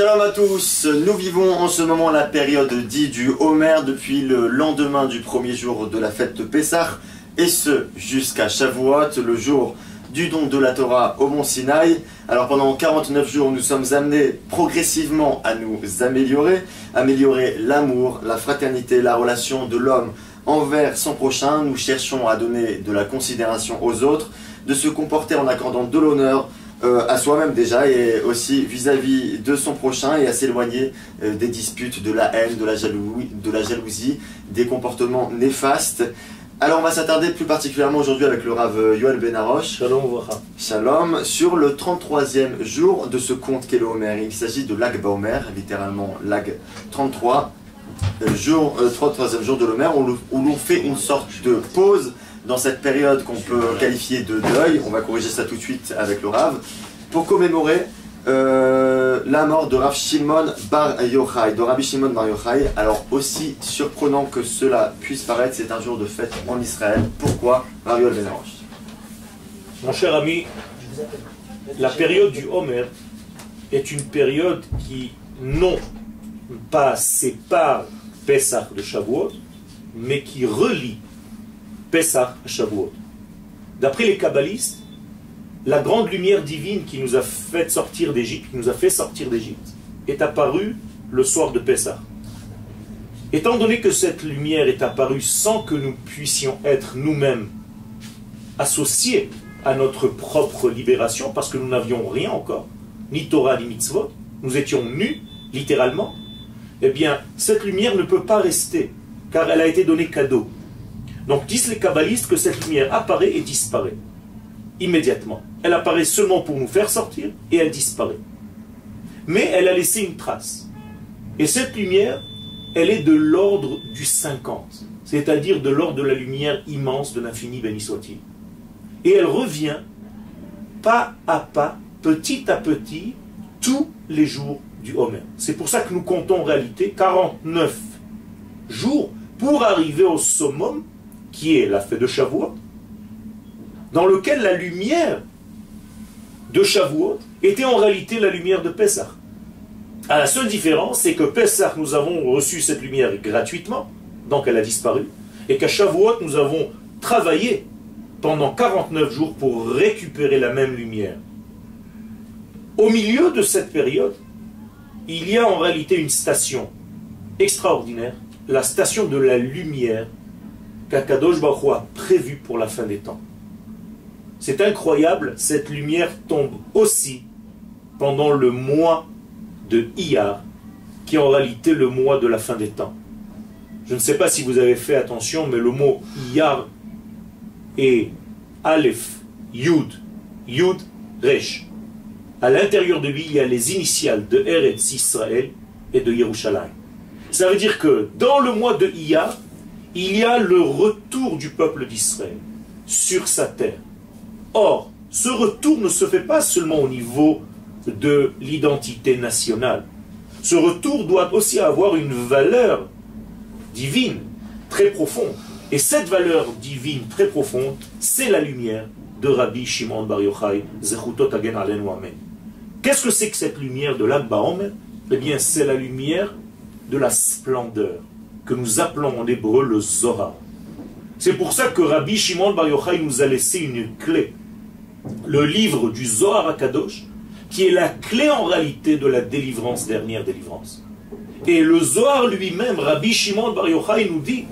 Shalom à tous, nous vivons en ce moment la période dite du Homer depuis le lendemain du premier jour de la fête de Pessah et ce jusqu'à Shavuot, le jour du don de la Torah au mont Sinaï. Alors pendant 49 jours, nous sommes amenés progressivement à nous améliorer, améliorer l'amour, la fraternité, la relation de l'homme envers son prochain. Nous cherchons à donner de la considération aux autres, de se comporter en accordant de l'honneur euh, à soi-même déjà et aussi vis-à-vis de son prochain et à s'éloigner euh, des disputes, de la haine, de la, de la jalousie, des comportements néfastes. Alors on va s'attarder plus particulièrement aujourd'hui avec le Rav Yoel Benarosh. Shalom, Shalom. Sur le 33e jour de ce conte qu'est le Homer. Il s'agit de l'Ag Baomer, littéralement l'Ag 33. Euh, jour, 33e euh, jour de l'Homer, où l'on fait une sorte de pause dans cette période qu'on peut qualifier de deuil. On va corriger ça tout de suite avec le Rav. Pour commémorer euh, la mort de Rav Shimon Bar Yochai, de Rabbi Shimon Bar Yochai. Alors aussi surprenant que cela puisse paraître, c'est un jour de fête en Israël. Pourquoi? Rabbi Mon cher ami, la période du Homer est une période qui non pas sépare Pessah de Shavuot, mais qui relie Pessah à Shavuot. D'après les kabbalistes, la grande lumière divine qui nous a fait sortir d'Égypte, qui nous a fait sortir d'Égypte, est apparue le soir de Pessah. Étant donné que cette lumière est apparue sans que nous puissions être nous-mêmes associés à notre propre libération, parce que nous n'avions rien encore, ni Torah ni mitzvot, nous étions nus, littéralement, eh bien, cette lumière ne peut pas rester, car elle a été donnée cadeau. Donc disent les kabbalistes que cette lumière apparaît et disparaît immédiatement. Elle apparaît seulement pour nous faire sortir et elle disparaît. Mais elle a laissé une trace. Et cette lumière, elle est de l'ordre du 50, c'est-à-dire de l'ordre de la lumière immense de l'infini, béni soit-il. Et elle revient pas à pas, petit à petit, tous les jours du Homer. C'est pour ça que nous comptons en réalité 49 jours pour arriver au summum, qui est la fête de Shavuot, dans lequel la lumière de Shavuot était en réalité la lumière de Pessah. À la seule différence, c'est que Pessah, nous avons reçu cette lumière gratuitement, donc elle a disparu, et qu'à Shavuot, nous avons travaillé pendant 49 jours pour récupérer la même lumière. Au milieu de cette période, il y a en réalité une station extraordinaire, la station de la lumière qu'Akadosh Baruch a prévue pour la fin des temps. C'est incroyable, cette lumière tombe aussi pendant le mois de Iyar, qui est en réalité le mois de la fin des temps. Je ne sais pas si vous avez fait attention, mais le mot Iyar est Aleph, Yud, Yud, Resh. À l'intérieur de lui, il y a les initiales de Eretz Israël et de Yerushalayim. Ça veut dire que dans le mois de Iyar, il y a le retour du peuple d'Israël sur sa terre. Or, ce retour ne se fait pas seulement au niveau de l'identité nationale. Ce retour doit aussi avoir une valeur divine très profonde. Et cette valeur divine très profonde, c'est la lumière de Rabbi Shimon Bar Yochai, Zechutot Agen Amen. Qu'est-ce que c'est que cette lumière de l'Akba Eh bien, c'est la lumière de la splendeur, que nous appelons en hébreu le Zohar. C'est pour ça que Rabbi Shimon Bar Yochai nous a laissé une clé le livre du Zohar Akadosh, qui est la clé en réalité de la délivrance, dernière délivrance. Et le Zohar lui-même, Rabbi Shimon Bar Yochai nous dit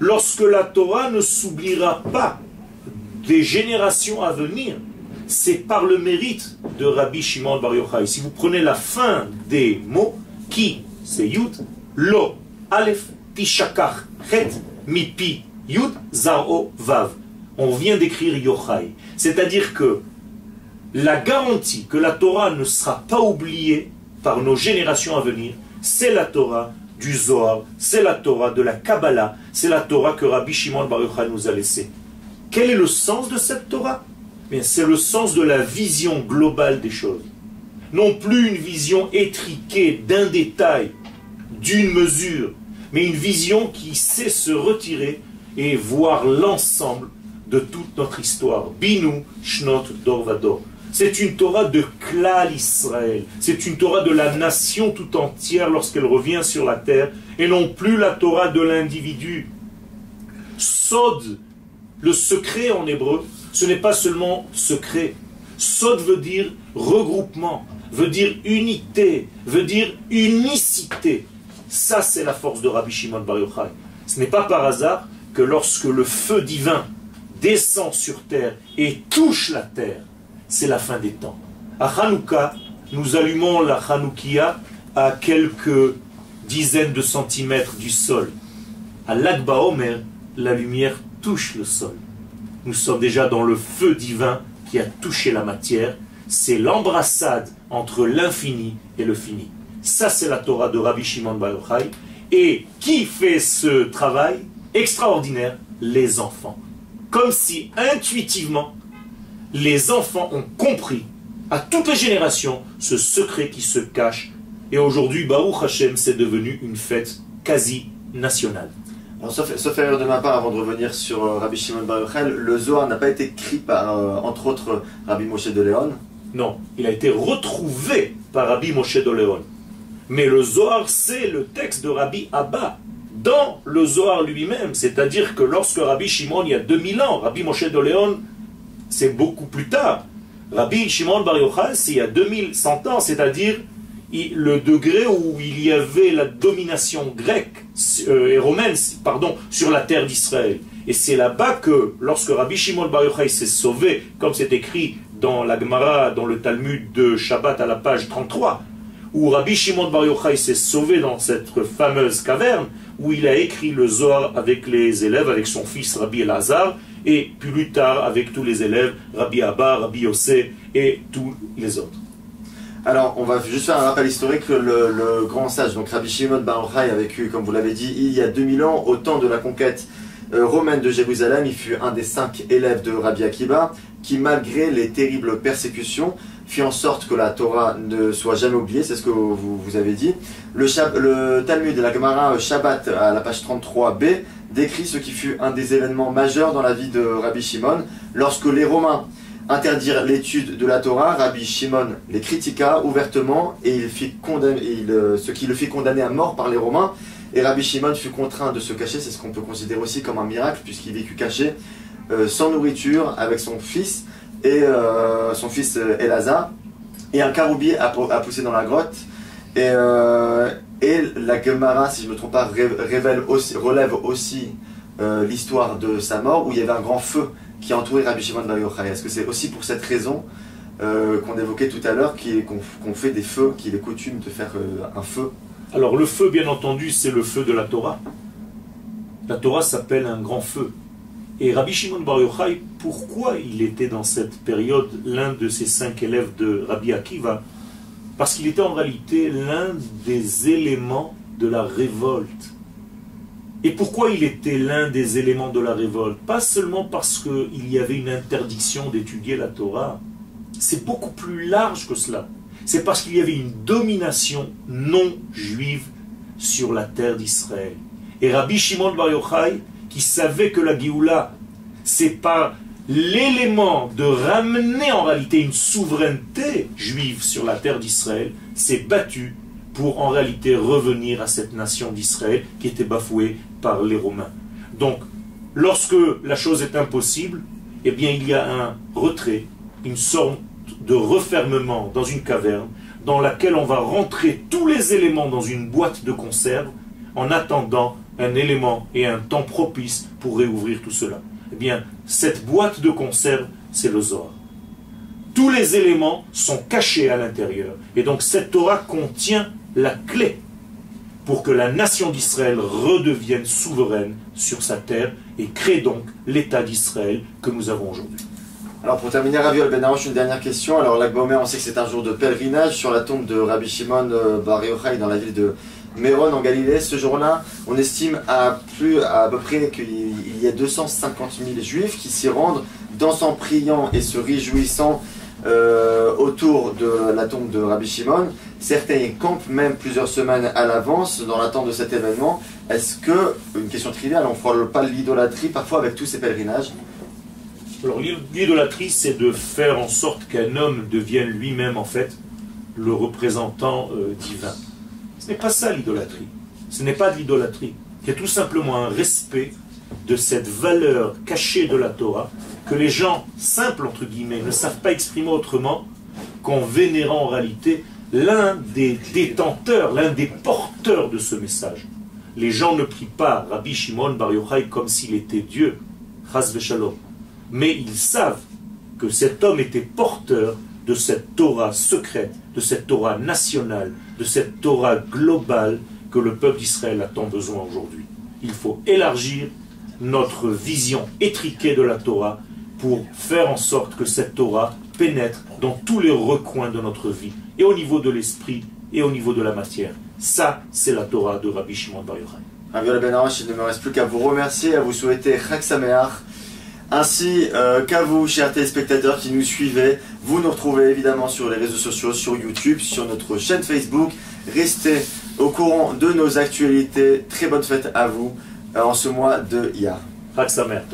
Lorsque la Torah ne s'oubliera pas des générations à venir, c'est par le mérite de Rabbi Shimon Bar Yochai. Si vous prenez la fin des mots, qui, c'est Yud, Lo, Aleph, Tishakach, Het, Mipi, Yud Zaro Vav. On vient d'écrire Yochai. C'est-à-dire que la garantie que la Torah ne sera pas oubliée par nos générations à venir, c'est la Torah du Zohar, c'est la Torah de la Kabbalah, c'est la Torah que Rabbi Shimon Bar Yochai nous a laissée. Quel est le sens de cette Torah? C'est le sens de la vision globale des choses. Non plus une vision étriquée d'un détail, d'une mesure, mais une vision qui sait se retirer et voir l'ensemble de toute notre histoire. Binu, Shnot, Dorvador. C'est une Torah de Klal Israël. C'est une Torah de la nation tout entière lorsqu'elle revient sur la terre et non plus la Torah de l'individu. Sod, le secret en hébreu, ce n'est pas seulement secret. Sod veut dire regroupement, veut dire unité, veut dire unicité. Ça, c'est la force de Rabbi Shimon Bar Yochai. Ce n'est pas par hasard que lorsque le feu divin descend sur terre et touche la terre, c'est la fin des temps. À Hanouka, nous allumons la Hanoukia à quelques dizaines de centimètres du sol. À l'Akba Omer, la lumière touche le sol. Nous sommes déjà dans le feu divin qui a touché la matière. C'est l'embrassade entre l'infini et le fini. Ça, c'est la Torah de Rabbi Shimon Bar. Et qui fait ce travail extraordinaire? Les enfants. Comme si intuitivement, les enfants ont compris à toutes les générations ce secret qui se cache. Et aujourd'hui, Baruch Hashem, c'est devenu une fête quasi nationale. Alors, sauf, sauf, erreur de ma part, avant de revenir sur euh, Rabbi Shimon Bar le Zohar n'a pas été écrit par, euh, entre autres, Rabbi Moshe de Léon. Non, il a été retrouvé par Rabbi Moshe de. Mais le Zohar, c'est le texte de Rabbi Abba dans le Zohar lui-même. C'est-à-dire que lorsque Rabbi Shimon, il y a 2000 ans, Rabbi Moshe de c'est beaucoup plus tard. Rabbi Shimon Bar Yochai, c'est il y a 2100 ans, c'est-à-dire le degré où il y avait la domination grecque euh, et romaine pardon, sur la terre d'Israël. Et c'est là-bas que, lorsque Rabbi Shimon Bar Yochai s'est sauvé, comme c'est écrit dans la Gemara, dans le Talmud de Shabbat à la page 33, où Rabbi Shimon Bar Yochai s'est sauvé dans cette fameuse caverne, où il a écrit le Zohar avec les élèves, avec son fils Rabbi Elazar, et plus tard avec tous les élèves, Rabbi Abba, Rabbi Yossé et tous les autres. Alors, on va juste faire un rappel historique. Le, le grand sage, donc Rabbi Shimon Bar Yochai, a vécu, comme vous l'avez dit, il y a 2000 ans, au temps de la conquête romaine de Jérusalem. Il fut un des cinq élèves de Rabbi Akiba, qui, malgré les terribles persécutions, fit en sorte que la Torah ne soit jamais oubliée, c'est ce que vous, avez dit. Le, Talmud de la Gemara Shabbat à la page 33b décrit ce qui fut un des événements majeurs dans la vie de Rabbi Shimon. Lorsque les Romains interdirent l'étude de la Torah, Rabbi Shimon les critiqua ouvertement et il fit euh, ce qui le fit condamner à mort par les Romains. Et Rabbi Shimon fut contraint de se cacher, c'est ce qu'on peut considérer aussi comme un miracle puisqu'il vécut caché, euh, sans nourriture, avec son fils et euh, son fils euh, Elazar. Et un caroubier a, poussé dans la grotte. Et, la Gemara, si je ne me trompe pas, révèle aussi, relève aussi l'histoire de sa mort, où il y avait un grand feu qui entourait Rabbi Shimon Bar Yochai. Est-ce que c'est aussi pour cette raison qu'on évoquait tout à l'heure qu'on qu fait des feux, qu'il est coutume de faire un feu? Alors le feu, bien entendu, c'est le feu de la Torah. La Torah s'appelle un grand feu. Et Rabbi Shimon Bar Yochai, pourquoi il était dans cette période l'un de ses cinq élèves de Rabbi Akiva? Parce qu'il était en réalité l'un des éléments de la révolte. Et pourquoi il était l'un des éléments de la révolte? Pas seulement parce qu'il y avait une interdiction d'étudier la Torah, c'est beaucoup plus large que cela. C'est parce qu'il y avait une domination non juive sur la terre d'Israël. Et Rabbi Shimon Bar Yochai, qui savait que la Géoula, c'est pas l'élément de ramener en réalité une souveraineté juive sur la terre d'Israël, s'est battu pour en réalité revenir à cette nation d'Israël qui était bafouée par les Romains. Donc, lorsque la chose est impossible, eh bien il y a un retrait, une sorte de refermement dans une caverne dans laquelle on va rentrer tous les éléments dans une boîte de conserve en attendant un élément et un temps propice pour réouvrir tout cela. Eh bien, cette boîte de conserve, c'est le Zohar. Tous les éléments sont cachés à l'intérieur. Et donc cette Torah contient la clé pour que la nation d'Israël redevienne souveraine sur sa terre et crée donc l'État d'Israël que nous avons aujourd'hui. Alors pour terminer, Ravi Ben une dernière question. Alors l'Akbaomer, on sait que c'est un jour de pèlerinage sur la tombe de Rabbi Shimon Bar Yochai dans la ville de Méron en Galilée. Ce jour-là, on estime à, plus, à peu près qu'il y a 250 000 juifs qui s'y rendent, dansant, priant et se réjouissant euh, autour de la tombe de Rabbi Shimon. Certains campent même plusieurs semaines à l'avance dans l'attente de cet événement. Est-ce que, une question triviale, on ne frôle pas l'idolâtrie parfois avec tous ces pèlerinages? Alors l'idolâtrie, c'est de faire en sorte qu'un homme devienne lui-même en fait le représentant euh, divin. Ce n'est pas ça l'idolâtrie. Ce n'est pas de l'idolâtrie. C'est tout simplement un respect de cette valeur cachée de la Torah que les gens simples, entre guillemets, ne savent pas exprimer autrement qu'en vénérant en réalité l'un des détenteurs, l'un des porteurs de ce message. Les gens ne prient pas Rabbi Shimon Bar Yochai comme s'il était Dieu, Chas. Mais ils savent que cet homme était porteur de cette Torah secrète, de cette Torah nationale, de cette Torah globale que le peuple d'Israël a tant besoin aujourd'hui. Il faut élargir notre vision étriquée de la Torah pour faire en sorte que cette Torah pénètre dans tous les recoins de notre vie, et au niveau de l'esprit, et au niveau de la matière. Ça, c'est la Torah de Rabbi Shimon Bar Yochai. Rabbi il ne me reste plus qu'à vous remercier, à vous souhaiter Chag ainsi euh, qu'à vous, chers téléspectateurs qui nous suivez. Vous nous retrouvez évidemment sur les réseaux sociaux, sur YouTube, sur notre chaîne Facebook. Restez au courant de nos actualités. Très bonne fête à vous euh, en ce mois de Sameach.